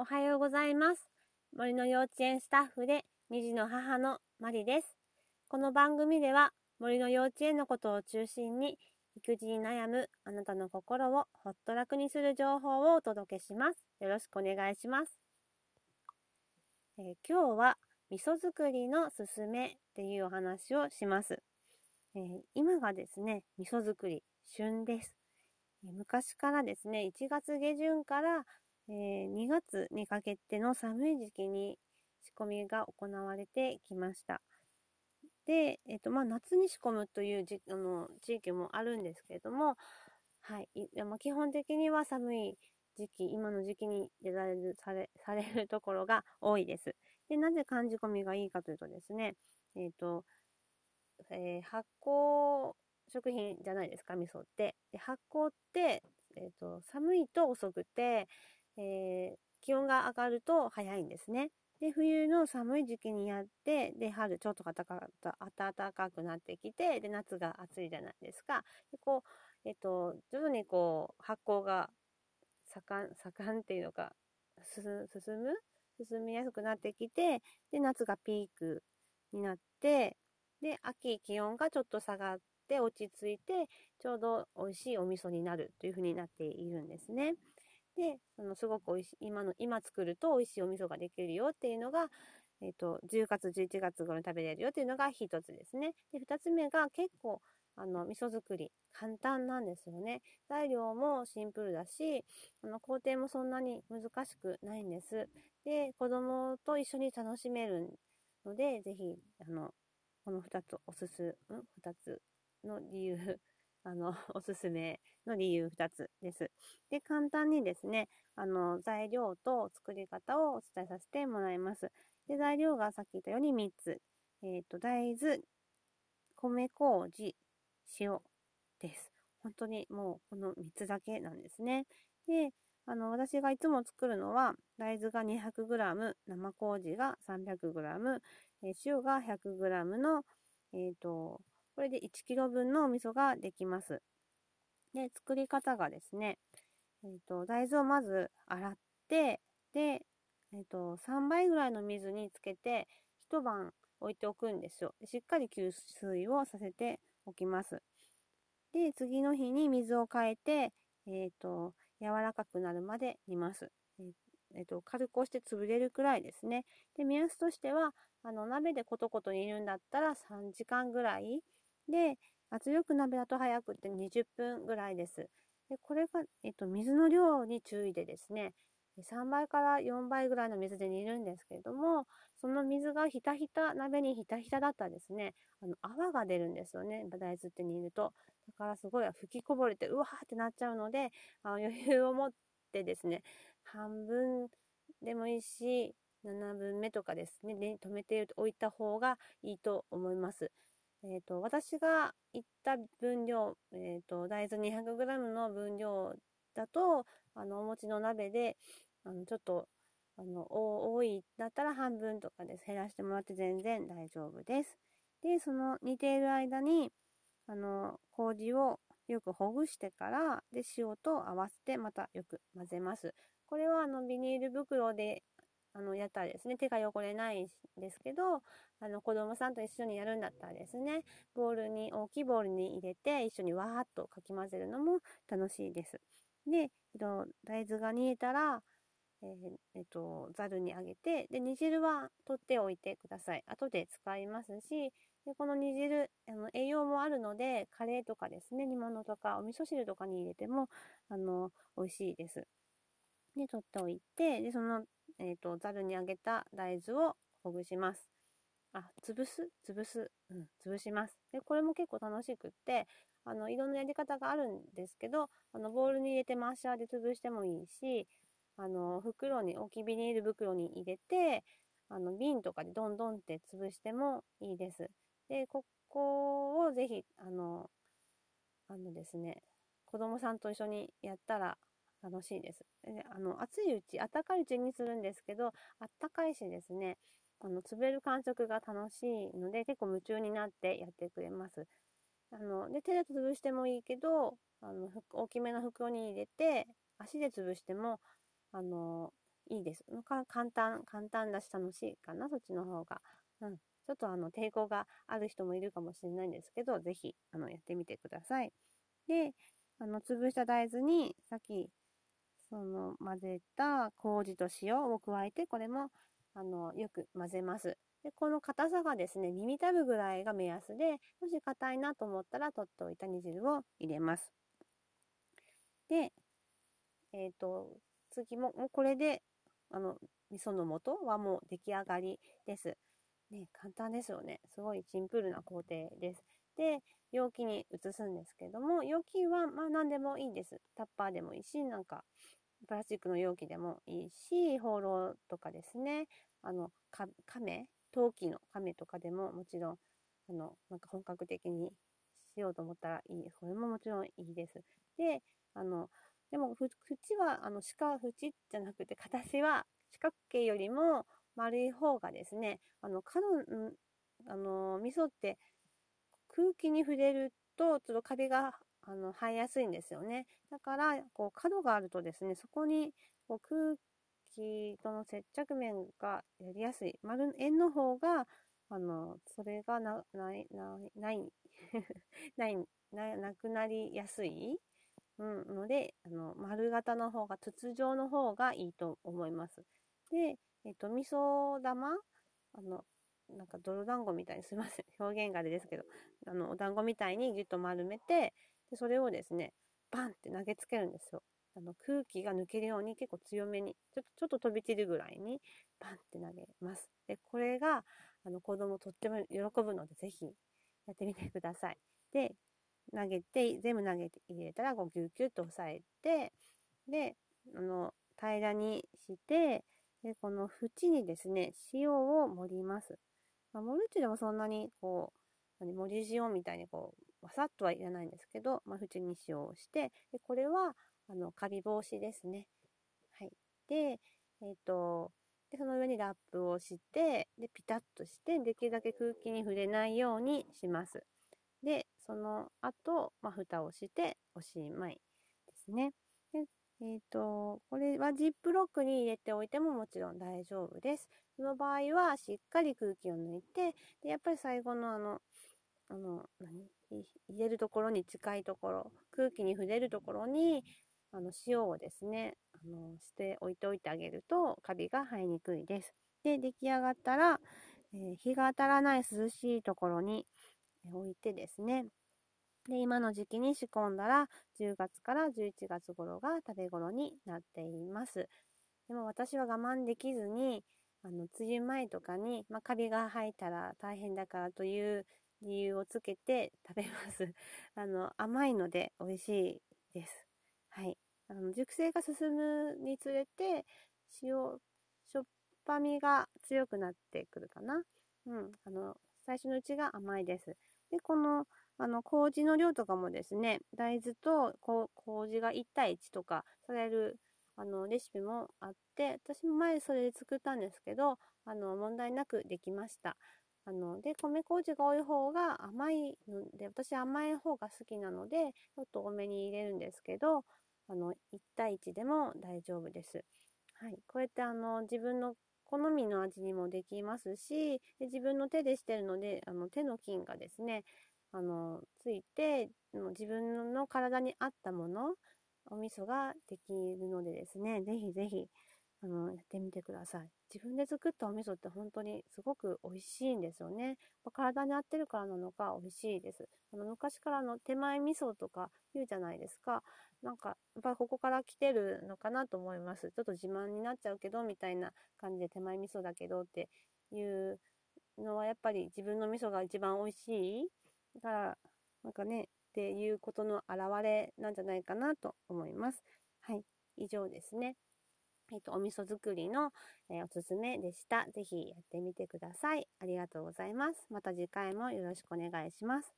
おはようございます。森の幼稚園スタッフで2児の母のマリです。この番組では森の幼稚園のことを中心に育児に悩むあなたの心をほっと楽にする情報をお届けします。よろしくお願いします。えー、今日は味噌作りのすすめっていうお話をします。えー、今がですね、味噌作り旬です。昔からですね、1月下旬からえー、2月にかけての寒い時期に仕込みが行われてきました。で、えっ、ー、と、まあ、夏に仕込むというじあの地域もあるんですけれども、はい。まあ、基本的には寒い時期、今の時期に出られる、され、されるところが多いです。で、なぜ寒仕込みがいいかというとですね、えっ、ー、と、えー、発酵食品じゃないですか、味噌って。で発酵って、えっ、と、寒いと遅くて、えー、気温が上がると早いんですね。で、冬の寒い時期にやって、で、春ちょっと暖かくなってきて、で、夏が暑いじゃないですか。で、こう、えっと、徐々にこう、発酵が盛ん、盛んっていうのか、進む？進みやすくなってきて、で、夏がピークになって、で、秋気温がちょっと下がって落ち着いて、ちょうど美味しいお味噌になるというふうになっているんですね。で、そのすごく美味しい、今の、今作ると美味しいお味噌ができるよっていうのが、えっ、ー、と、10月、11月頃に食べれるよっていうのが一つですね。で、二つ目が結構、あの、味噌作り、簡単なんですよね。材料もシンプルだし、あの、工程もそんなに難しくないんです。で、子供と一緒に楽しめるので、ぜひ、あの、この二つおすす、ん？二つの理由あの、おすすめの理由2つです。で、簡単にですね、あの、材料と作り方をお伝えさせてもらいます。で、材料がさっき言ったように3つ。えっ、ー、と、大豆、米麹、塩です。本当にもうこの3つだけなんですね。で、あの、私がいつも作るのは、大豆が 200g、生麹が 300g、え塩が 100g の、えっ、ー、と、これで 1kg 分のお味噌ができます。で、作り方がですね、えっ、ー、と、大豆をまず洗って、で、えっ、ー、と、3倍ぐらいの水につけて、一晩置いておくんですよ。しっかり吸水をさせておきます。で、次の日に水を変えて、えっ、ー、と、柔らかくなるまで煮ます。えっ、と、軽く押して潰れるくらいですね。で、目安としては、あの、鍋でコトコト煮るんだったら3時間ぐらいで、圧力鍋だと早くって20分ぐらいです。で、これが、えっと、水の量に注意でですね、3倍から4倍ぐらいの水で煮るんですけれども、その水がひたひた、鍋にひたひただったらですね、あの、泡が出るんですよね。大豆って煮ると。だからすごい吹きこぼれて、うわーってなっちゃうので、あの余裕を持ってですね、半分でもいいし、7分目とかですね、止めておいた方がいいと思います。えっ、ー、と、私が言った分量、えっ、ー、と、大豆 200g の分量だと、あの、お餅の鍋で、あの、ちょっと、あの、多いだったら半分とかです。減らしてもらって全然大丈夫です。で、その煮ている間に、あの、麹をよくほぐしてから、で、塩と合わせてまたよく混ぜます。これはあのビニール袋であの、やったらですね、手が汚れないんですけど、あの、子供さんと一緒にやるんだったらですね、ボウルに、大きいボウルに入れて、一緒にわーっとかき混ぜるのも楽しいです。で、えっと、大豆が煮えたら、えー、えっと、ざるにあげて、で、煮汁は取っておいてください。後で使いますし、で、この煮汁、あの、栄養もあるので、カレーとかですね、煮物とか、お味噌汁とかに入れても、あの、美味しいです。で、取っておいて、で、そのえっ、ー、と、ざるにあげた大豆をほぐします。あ、潰す？潰す？うん、潰します。で、これも結構楽しくって、あの、いろんなやり方があるんですけど、あの、ボウルに入れてマッシャーで潰してもいいし、あの、袋に、大きビニール袋に入れて、あの、瓶とかでどんどんって潰してもいいです。で、ここをぜひ、あの、あのですね、子供さんと一緒にやったら、楽しいです。であの、熱いうち、暖かいうちにするんですけど、あったかいしですね、あの、潰れる感触が楽しいので、結構夢中になってやってくれます。あの、で、手で潰してもいいけど、あの、大きめの袋に入れて、足で潰しても、あの、いいです。簡単、簡単だし楽しいかな、そっちの方が。うん。ちょっとあの、抵抗がある人もいるかもしれないんですけど、ぜひ、あの、やってみてください。で、あの、潰した大豆に、さっき、その、混ぜた麹と塩を加えて、これも、あの、よく混ぜます。で、この硬さがですね、耳たぶぐらいが目安で、もし硬いなと思ったら、取っておいた煮汁を入れます。で、えっ、ー、と、次も、もうこれで、あの、味噌の素はもう出来上がりです。ね、簡単ですよね。すごいシンプルな工程です。で、容器に移すんですけども、容器はまあ何でもいいです。タッパーでもいいし、なんか、プラスチックの容器でもいいし、ホーローとかですね、あの、か、亀？陶器の亀とかでももちろん、あの、なんか本格的にしようと思ったらいい。これももちろんいいです。で、あの、でも、縁は、あの、鹿縁じゃなくて、形は四角形よりも丸い方がですね、あの、角、あの、味噌って空気に触れると、ちょっとカビが、あの、生えやすいんですよね。だから、こう、角があるとですね、そこに、こう、空気との接着面がやりやすい。丸、円の方が、あの、それがな、ない、ない、ない、ない、な、くなりやすい。うん、ので、あの、丸型の方が、筒状の方がいいと思います。で、えっと、味噌玉あの、なんか泥団子みたいに、すいません。表現があれですけど、あの、お団子みたいにギュッと丸めて、で、それをですね、バンって投げつけるんですよ。あの、空気が抜けるように結構強めに、ちょっと、ちょっと飛び散るぐらいに、バンって投げます。で、これが、あの、子供とっても喜ぶので、ぜひ、やってみてください。で、投げて、全部投げて入れたら、こうギュッギュッと押さえて、で、あの、平らにして、で、この縁にですね、塩を盛ります。まあ、盛るってでもそんなに、こう、何、盛り塩みたいにこう、わさっとはいらないんですけど、まあ、縁に塩をして、で、これは、あの、カビ防止ですね。はい。で、えっ、ー、と、で、その上にラップをして、で、ピタッとして、できるだけ空気に触れないようにします。で、その後、まあ、蓋をしておしまいですね。でえっ、ー、と、これはジップロックに入れておいてももちろん大丈夫です。その場合はしっかり空気を抜いて、でやっぱり最後のあの、あの、何？入れるところに近いところ、空気に触れるところに、あの、塩をですね、あの、して置いておいてあげると、カビが生えにくいです。で、出来上がったら、えー、日が当たらない涼しいところに置いてですね、で、今の時期に仕込んだら、10月から11月頃が食べ頃になっています。でも私は我慢できずに、あの、梅雨前とかに、まあ、カビが生えたら大変だからという理由をつけて食べます。あの、甘いので美味しいです。はい。あの、熟成が進むにつれて、塩、しょっぱみが強くなってくるかな。うん。あの、最初のうちが甘いです。で、この、あの、麹の量とかもですね、大豆と麹が1対1とかされる、あの、レシピもあって、私も前それで作ったんですけど、あの、問題なくできました。あの、で、米麹が多い方が甘いので、私甘い方が好きなので、ちょっと多めに入れるんですけど、あの、1対1でも大丈夫です。はい。こうやってあの、自分の好みの味にもできますし、で自分の手でしてるので、あの、手の菌がですね、あの、ついて、自分の体に合ったもの、お味噌ができるのでですね、ぜひぜひ、あの、やってみてください。自分で作ったお味噌って本当にすごく美味しいんですよね。体に合ってるからなのか美味しいです。あの昔からの手前味噌とか言うじゃないですか。なんか、やっぱりここから来てるのかなと思います。ちょっと自慢になっちゃうけど、みたいな感じで手前味噌だけどっていうのはやっぱり自分の味噌が一番美味しいから、なんかね、っていうことの表れなんじゃないかなと思います。はい。以上ですね。えっ、と、お味噌作りの、えー、おすすめでした。ぜひやってみてください。ありがとうございます。また次回もよろしくお願いします。